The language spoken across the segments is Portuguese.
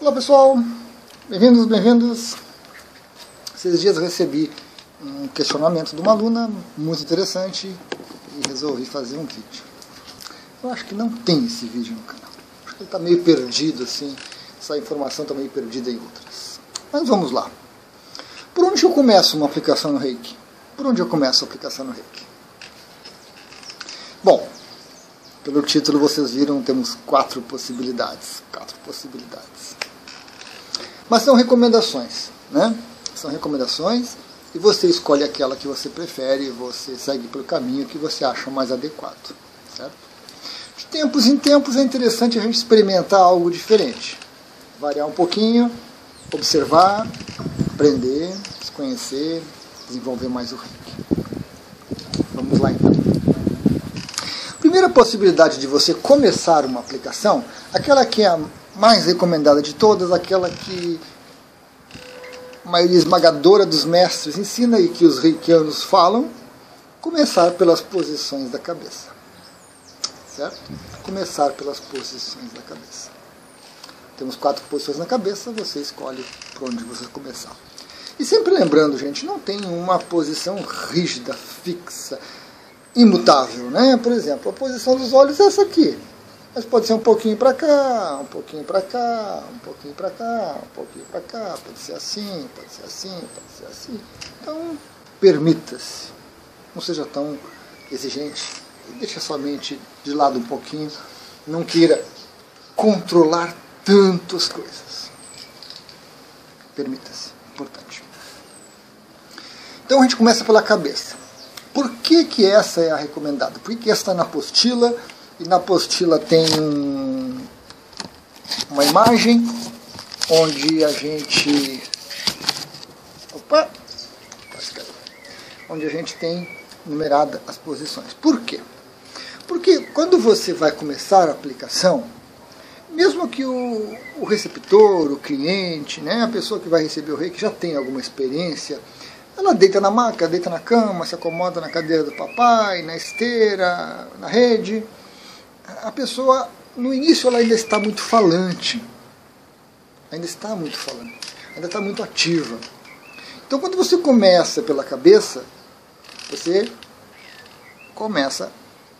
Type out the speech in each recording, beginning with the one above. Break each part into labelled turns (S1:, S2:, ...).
S1: Olá pessoal, bem-vindos, bem-vindos. Esses dias recebi um questionamento de uma aluna muito interessante e resolvi fazer um vídeo. Eu acho que não tem esse vídeo no canal. Acho que ele está meio perdido assim, essa informação está meio perdida em outras. Mas vamos lá. Por onde eu começo uma aplicação no Reiki? Por onde eu começo a aplicação no Reiki? Bom, pelo título vocês viram, temos quatro possibilidades. Quatro possibilidades. Mas são recomendações, né? São recomendações e você escolhe aquela que você prefere, você segue pelo caminho que você acha mais adequado, certo? De tempos em tempos é interessante a gente experimentar algo diferente, variar um pouquinho, observar, aprender, se conhecer, desenvolver mais o reiki. Vamos lá então. Primeira possibilidade de você começar uma aplicação, aquela que é a mais recomendada de todas, aquela que a maioria esmagadora dos mestres ensina e que os reikianos falam, começar pelas posições da cabeça. Certo? Começar pelas posições da cabeça. Temos quatro posições na cabeça, você escolhe por onde você começar. E sempre lembrando, gente, não tem uma posição rígida, fixa, imutável, né? Por exemplo, a posição dos olhos é essa aqui. Mas pode ser um pouquinho para cá, um pouquinho para cá, um pouquinho para cá, um pouquinho para cá, pode ser assim, pode ser assim, pode ser assim. Então, permita-se. Não seja tão exigente. Deixe a sua mente de lado um pouquinho. Não queira controlar tanto as coisas. Permita-se. Importante. Então a gente começa pela cabeça. Por que, que essa é a recomendada? Por que, que está na apostila? E na apostila tem um, uma imagem onde a gente. Opa! Onde a gente tem numerada as posições. Por quê? Porque quando você vai começar a aplicação, mesmo que o, o receptor, o cliente, né, a pessoa que vai receber o reiki já tenha alguma experiência, ela deita na maca, deita na cama, se acomoda na cadeira do papai, na esteira, na rede a pessoa, no início, ela ainda está muito falante. Ainda está muito falante. Ainda está muito ativa. Então, quando você começa pela cabeça, você começa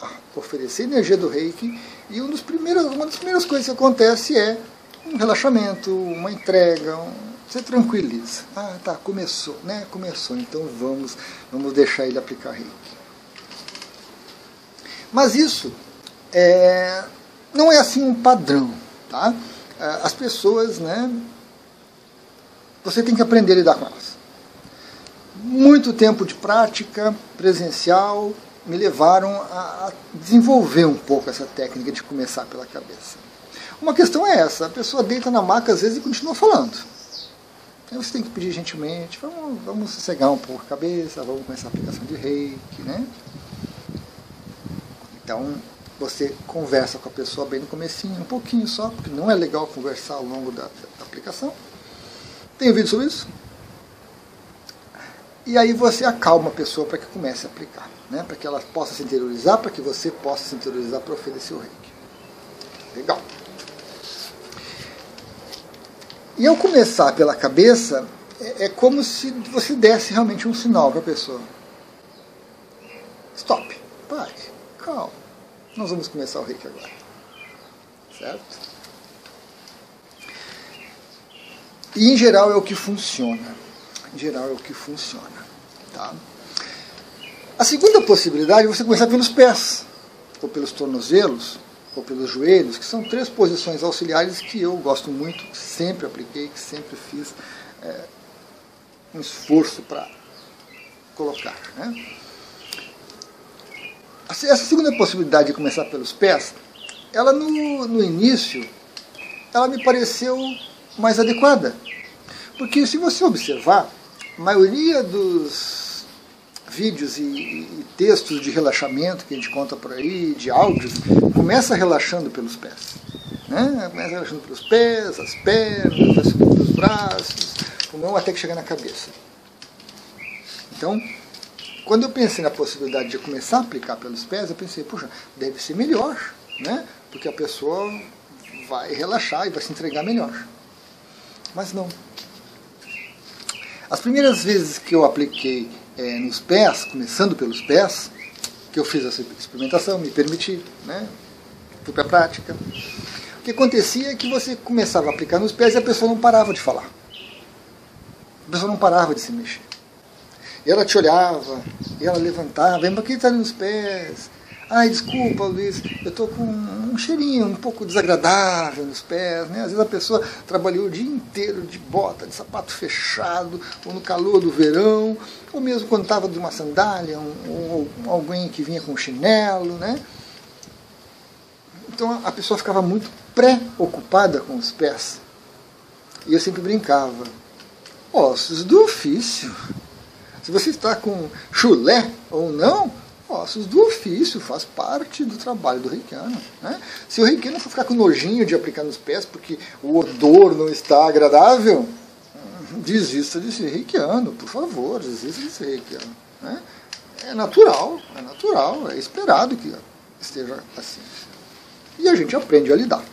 S1: a oferecer energia do reiki e um dos primeiros, uma das primeiras coisas que acontece é um relaxamento, uma entrega, um, você tranquiliza. Ah, tá, começou, né? Começou, então vamos, vamos deixar ele aplicar reiki. Mas isso é, não é assim um padrão. Tá? É, as pessoas, né, você tem que aprender a lidar com elas. Muito tempo de prática presencial me levaram a desenvolver um pouco essa técnica de começar pela cabeça. Uma questão é essa, a pessoa deita na maca às vezes e continua falando. Aí você tem que pedir gentilmente, vamos, vamos sossegar um pouco a cabeça, vamos começar a aplicação de reiki, né? Então, você conversa com a pessoa bem no comecinho, um pouquinho só, porque não é legal conversar ao longo da, da aplicação. Tem vídeo sobre isso? E aí você acalma a pessoa para que comece a aplicar, né? para que ela possa se interiorizar, para que você possa se interiorizar para oferecer o reiki. Legal. E ao começar pela cabeça, é, é como se você desse realmente um sinal para a pessoa. Stop, pare, calma nós vamos começar o reiki agora. Certo? E em geral é o que funciona. Em geral é o que funciona. Tá? A segunda possibilidade é você começar pelos pés, ou pelos tornozelos, ou pelos joelhos, que são três posições auxiliares que eu gosto muito, que sempre apliquei, que sempre fiz é, um esforço para colocar. Né? Essa segunda possibilidade de começar pelos pés, ela no, no início, ela me pareceu mais adequada. Porque se você observar, a maioria dos vídeos e, e, textos de relaxamento que a gente conta por aí, de áudios, começa relaxando pelos pés. Né? Começa relaxando pelos pés, as pernas, os braços, pulmão, até que chegar na cabeça. Então, quando eu pensei na possibilidade de começar a aplicar pelos pés, eu pensei, puxa, deve ser melhor, né? Porque a pessoa vai relaxar e vai se entregar melhor. Mas não. As primeiras vezes que eu apliquei é, nos pés, começando pelos pés, que eu fiz essa experimentação, me permiti, né? fui para a prática. O que acontecia é que você começava a aplicar nos pés e a pessoa não parava de falar. A pessoa não parava de se mexer. E ela te olhava, ela levantava, mas que está nos pés? Ai, desculpa, Luiz, eu estou com um cheirinho um pouco desagradável nos pés. Né? Às vezes a pessoa trabalhou o dia inteiro de bota, de sapato fechado, ou no calor do verão, ou mesmo quando estava de uma sandália, um, ou alguém que vinha com chinelo. Né? Então a pessoa ficava muito preocupada com os pés. E eu sempre brincava: ossos do ofício. Se você está com chulé ou não, ossos do ofício, faz parte do trabalho do reikiano. Né? Se o reikiano for ficar com nojinho de aplicar nos pés porque o odor não está agradável, desista de ser reikiano, por favor, desista de ser reikiano. Né? É natural, é natural, é esperado que esteja assim. E a gente aprende a lidar.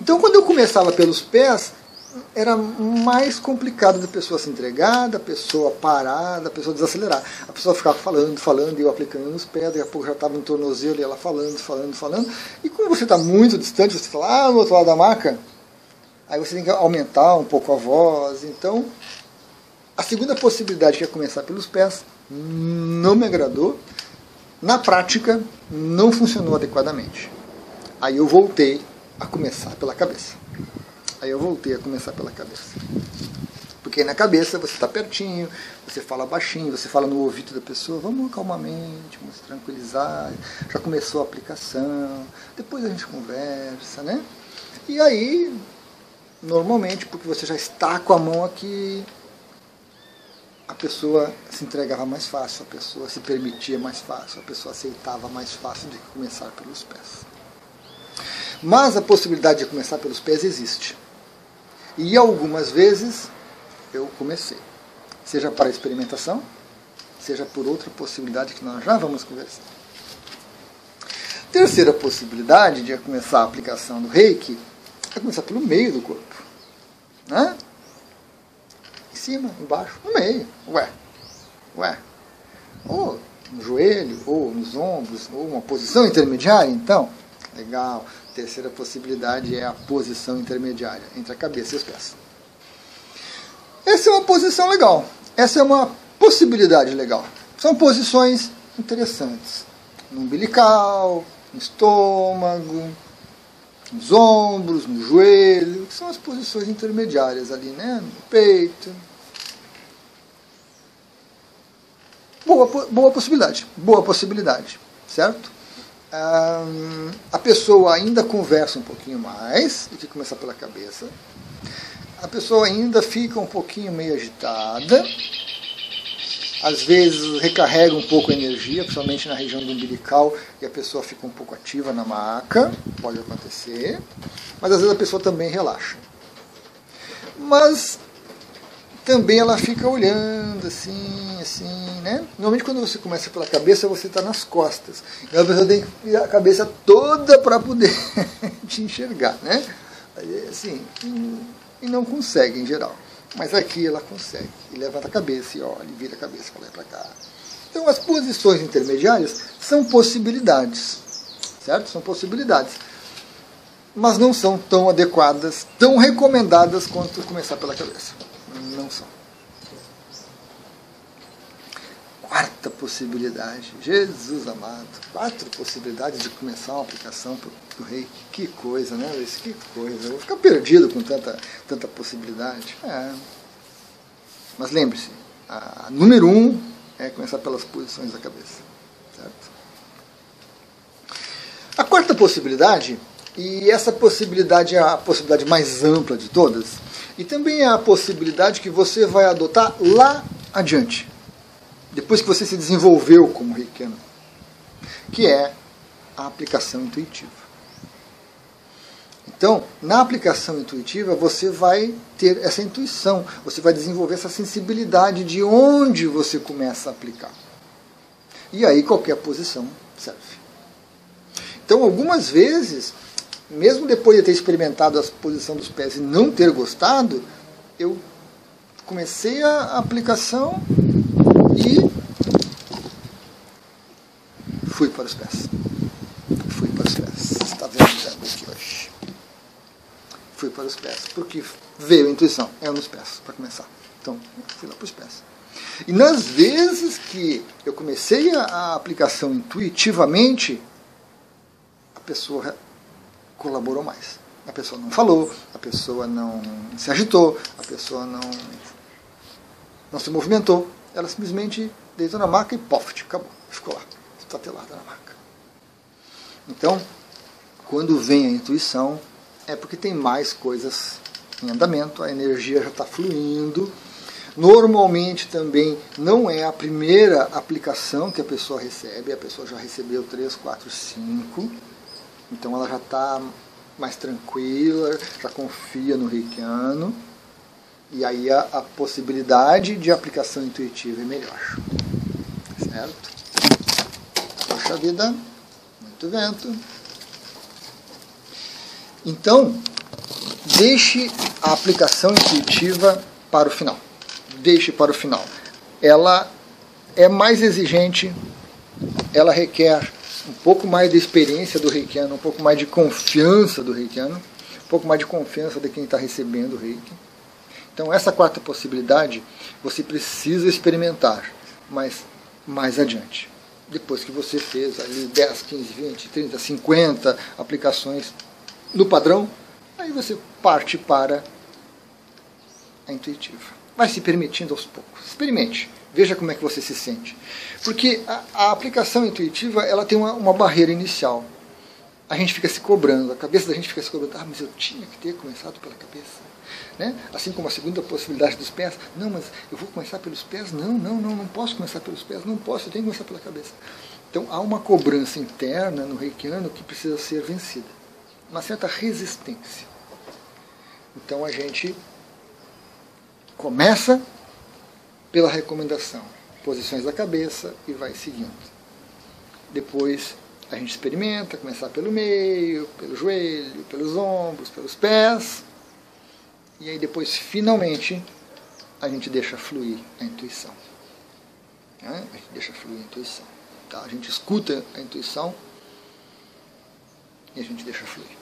S1: Então, quando eu começava pelos pés, era mais complicado da pessoa se entregar, da pessoa parar, da pessoa desacelerar. A pessoa ficava falando, falando, e eu aplicando nos pés, daqui a pouco já estava no tornozelo e ela falando, falando, falando. E como você está muito distante, você está lá no outro lado da maca, aí você tem que aumentar um pouco a voz. Então, a segunda possibilidade, que é começar pelos pés, não me agradou. Na prática, não funcionou adequadamente. Aí eu voltei a começar pela cabeça. Aí eu voltei a começar pela cabeça. Porque na cabeça você está pertinho, você fala baixinho, você fala no ouvido da pessoa, vamos calmamente, vamos tranquilizar, já começou a aplicação, depois a gente conversa, né? E aí, normalmente, porque você já está com a mão aqui, a pessoa se entregava mais fácil, a pessoa se permitia mais fácil, a pessoa aceitava mais fácil que começar pelos pés. Mas a possibilidade de começar pelos pés existe. E algumas vezes eu comecei. Seja para experimentação, seja por outra possibilidade que nós já vamos conversar. Terceira possibilidade de começar a aplicação do reiki é começar pelo meio do corpo. Né? Em cima, embaixo, no meio. Ué, ué. Ou no joelho, ou nos ombros, ou uma posição intermediária, então. Legal terceira possibilidade é a posição intermediária entre a cabeça e os pés. Essa é uma posição legal. Essa é uma possibilidade legal. São posições interessantes. No umbilical, no estômago, nos ombros, no joelho, são as posições intermediárias ali, né? No peito. Boa, boa possibilidade. Boa possibilidade. Certo? A pessoa ainda conversa um pouquinho mais, e que começar pela cabeça. A pessoa ainda fica um pouquinho meio agitada. Às vezes recarrega um pouco a energia, principalmente na região do umbilical, e a pessoa fica um pouco ativa na maca, pode acontecer. Mas às vezes a pessoa também relaxa. Mas também ela fica olhando assim, assim, né? Normalmente quando você começa pela cabeça, você está nas costas. Então a pessoa tem que virar a cabeça toda para poder te enxergar, né? Assim, e não consegue em geral. Mas aqui ela consegue. E levanta a cabeça e olha, e vira a cabeça para lá e para cá. Então as posições intermediárias são possibilidades, certo? São possibilidades. Mas não são tão adequadas, tão recomendadas quanto começar pela cabeça não são. Quarta possibilidade, Jesus amado, quatro possibilidades de começar uma aplicação do rei. Que coisa, né, Luiz? Que coisa. Eu vou ficar perdido com tanta, tanta possibilidade. É. Mas lembre-se, a número um é começar pelas posições da cabeça. Certo? A quarta possibilidade, e essa possibilidade é a possibilidade mais ampla de todas, e também há a possibilidade que você vai adotar lá adiante, depois que você se desenvolveu como reikiano, que é a aplicação intuitiva. Então, na aplicação intuitiva, você vai ter essa intuição, você vai desenvolver essa sensibilidade de onde você começa a aplicar. E aí qualquer posição serve. Então, algumas vezes, mesmo depois de ter experimentado a posição dos pés e não ter gostado, eu comecei a aplicação e fui para os pés. Fui para os pés. Está vendo aqui hoje. Fui para os pés. Porque veio a intuição. É nos pés, para começar. Então, fui lá para os pés. E nas vezes que eu comecei a aplicação intuitivamente, a pessoa colaborou mais. A pessoa não falou, a pessoa não se agitou, a pessoa não, não se movimentou. Ela simplesmente deitou na maca e pof, acabou. Ficou lá, estatelada na maca. Então, quando vem a intuição, é porque tem mais coisas em andamento, a energia já está fluindo. Normalmente também não é a primeira aplicação que a pessoa recebe, a pessoa já recebeu 3, 4, 5 então ela já está mais tranquila, já confia no reikiano. E aí a, a, possibilidade de aplicação intuitiva é melhor. Certo? Poxa vida, muito vento. Então, deixe a aplicação intuitiva para o final. Deixe para o final. Ela é mais exigente, ela requer um pouco mais de experiência do reikiano, um pouco mais de confiança do reikiano, um pouco mais de confiança de quem está recebendo o reiki. Então, essa quarta possibilidade você precisa experimentar, mas mais adiante. Depois que você fez ali 10, 15, 20, 30, 50 aplicações no padrão, aí você parte para a intuitiva. Vai se permitindo aos poucos. Experimente. Veja como é que você se sente. Porque a, a aplicação intuitiva ela tem uma, uma, barreira inicial. A gente fica se cobrando, a cabeça da gente fica se cobrando. Ah, mas eu tinha que ter começado pela cabeça. Né? Assim como a segunda possibilidade dos pés. Não, mas eu vou começar pelos pés? Não, não, não, não posso começar pelos pés. Não posso, eu tenho que começar pela cabeça. Então há uma cobrança interna no reikiano que precisa ser vencida. Uma certa resistência. Então a gente começa pela recomendação, posições da cabeça e vai seguindo. Depois a gente experimenta, começar pelo meio, pelo joelho, pelos ombros, pelos pés. E aí depois, finalmente, a gente deixa fluir a intuição. Né? A gente deixa fluir a intuição. Tá? A gente escuta a intuição e a gente deixa fluir.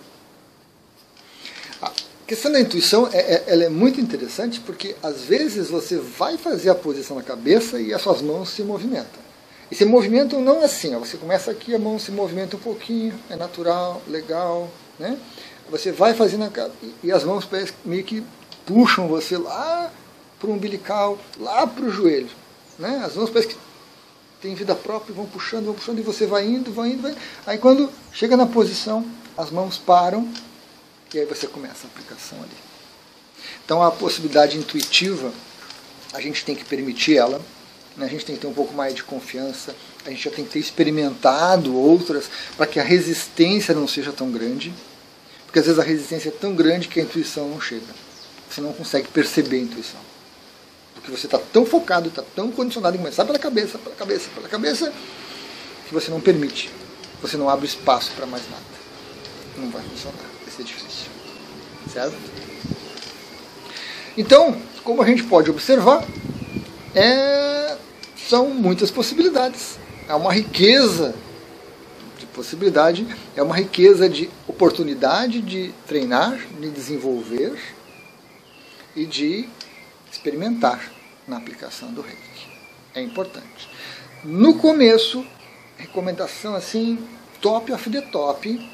S1: A questão da intuição é, é, ela é muito interessante porque às vezes você vai fazer a posição na cabeça e as suas mãos se movimentam. E se movimentam não assim, ó, você começa aqui, a mão se movimenta um pouquinho, é natural, legal, né? Você vai fazendo a, e as mãos meio que puxam você lá para o umbilical, lá para o joelho. Né? As mãos parece que têm vida própria, vão puxando, vão puxando, e você vai indo, vai indo, vai. Aí quando chega na posição, as mãos param e aí você começa a aplicação ali. Então a possibilidade intuitiva, a gente tem que permitir ela, né? a gente tem que ter um pouco mais de confiança, a gente já tem que ter experimentado outras para que a resistência não seja tão grande, porque às vezes a resistência é tão grande que a intuição não chega. Você não consegue perceber a intuição. Porque você está tão focado, está tão condicionado em começar pela cabeça, pela cabeça, pela cabeça, que você não permite, você não abre espaço para mais nada. Não vai funcionar ser difícil. Certo? Então, como a gente pode observar, é, são muitas possibilidades. É uma riqueza de possibilidade, é uma riqueza de oportunidade de treinar, de desenvolver e de experimentar na aplicação do reiki. É importante. No começo, recomendação assim, top of the top,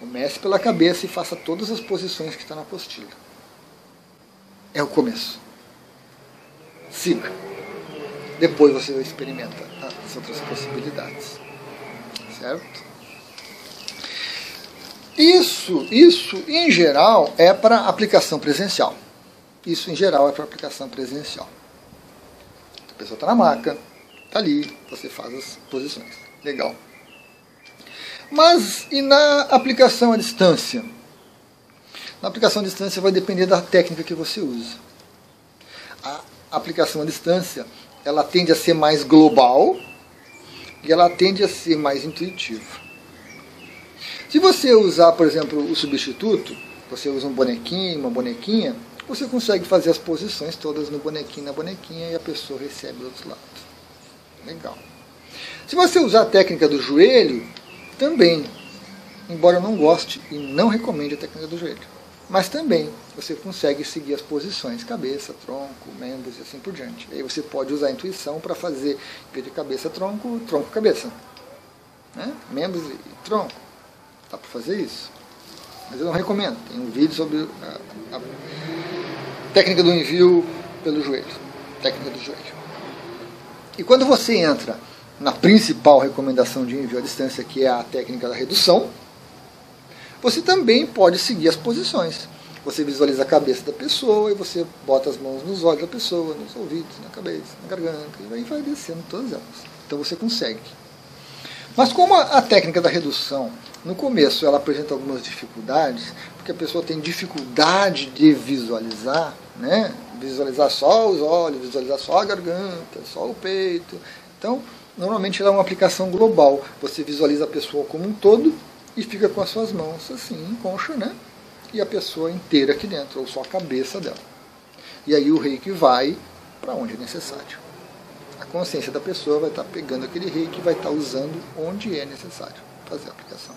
S1: Comece pela cabeça e faça todas as posições que está na apostila. É o começo. Siga. Depois você experimenta as outras possibilidades. Certo? Isso, isso em geral é para aplicação presencial. Isso em geral é para aplicação presencial. A pessoa está na maca, está ali, você faz as posições. Legal. Mas e na aplicação à distância? Na aplicação à distância vai depender da técnica que você usa. A aplicação à distância ela tende a ser mais global e ela tende a ser mais intuitiva. Se você usar, por exemplo, o substituto, você usa um bonequinho, uma bonequinha, você consegue fazer as posições todas no bonequinho, na bonequinha e a pessoa recebe do outro lado. Legal. Se você usar a técnica do joelho, também, embora eu não goste e não recomende a técnica do joelho, mas também você consegue seguir as posições, cabeça, tronco, membros e assim por diante. Aí você pode usar a intuição para fazer de cabeça, tronco, tronco, cabeça. Né? Membros e tronco. Dá para fazer isso. Mas eu não recomendo. Tem um vídeo sobre a, a técnica do envio pelo joelho. Técnica do joelho. E quando você entra na principal recomendação de envio à distância, que é a técnica da redução, você também pode seguir as posições. Você visualiza a cabeça da pessoa e você bota as mãos nos olhos da pessoa, nos ouvidos, na cabeça, na garganta, e vai descendo todas elas. Então você consegue. Mas como a, técnica da redução, no começo ela apresenta algumas dificuldades, porque a pessoa tem dificuldade de visualizar, né? visualizar só os olhos, visualizar só a garganta, só o peito. Então, normalmente ela é uma aplicação global. Você visualiza a pessoa como um todo e fica com as suas mãos assim, em concha, né? E a pessoa inteira aqui dentro, ou só a cabeça dela. E aí o reiki vai para onde é necessário. A consciência da pessoa vai estar pegando aquele reiki e vai estar usando onde é necessário fazer a aplicação.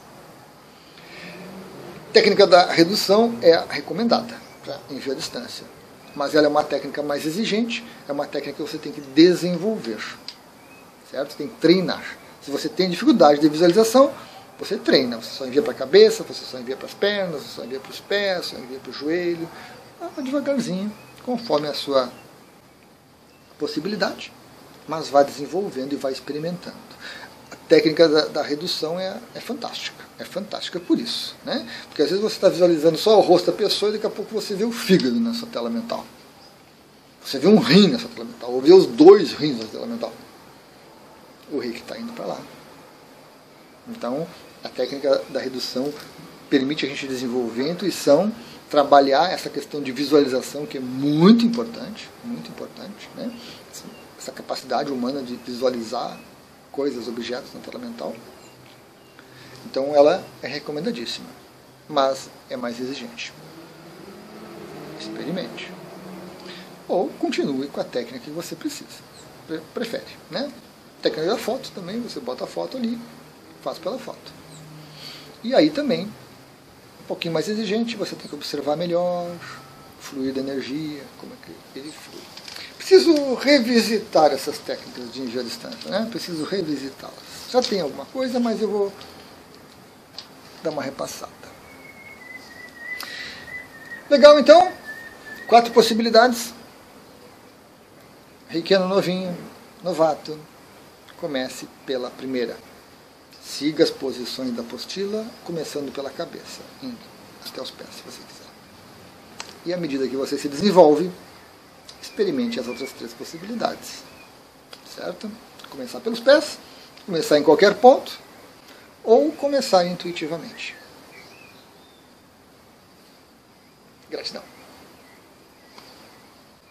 S1: A técnica da redução é recomendada para envio à distância, mas ela é uma técnica mais exigente, é uma técnica que você tem que desenvolver, certo? Você tem que treinar. Se você tem dificuldade de visualização, você treina. Você só envia para a cabeça, você só envia para as pernas, você só envia para os pés, só envia para o joelho, devagarzinho, conforme a sua possibilidade, mas vai desenvolvendo e vai experimentando técnica da, da redução é, é, fantástica. É fantástica por isso. Né? Porque às vezes você está visualizando só o rosto da pessoa e daqui a pouco você vê o fígado na sua tela mental. Você vê um rim nessa tela mental, ou vê os dois rins na tela mental. O rei que está indo para lá. Então, a técnica da redução permite a gente desenvolver a intuição, trabalhar essa questão de visualização, que é muito importante, muito importante, né? essa capacidade humana de visualizar coisas, objetos na tela mental. Então ela é recomendadíssima, mas é mais exigente. Experimente. Ou continue com a técnica que você precisa, prefere. Né? Técnica da foto também, você bota a foto ali, faz pela foto. E aí também, um pouquinho mais exigente, você tem que observar melhor, fluir da energia, como é que ele flui preciso revisitar essas técnicas de à distância, né? preciso revisitá-las. Já tem alguma coisa, mas eu vou dar uma repassada. Legal, então, quatro possibilidades. Reikiano novinho, novato, comece pela primeira. Siga as posições da apostila, começando pela cabeça, indo até os pés, se você quiser. E à medida que você se desenvolve, experimente as outras três possibilidades. Certo? Começar pelos pés, começar em qualquer ponto, ou começar intuitivamente. Gratidão.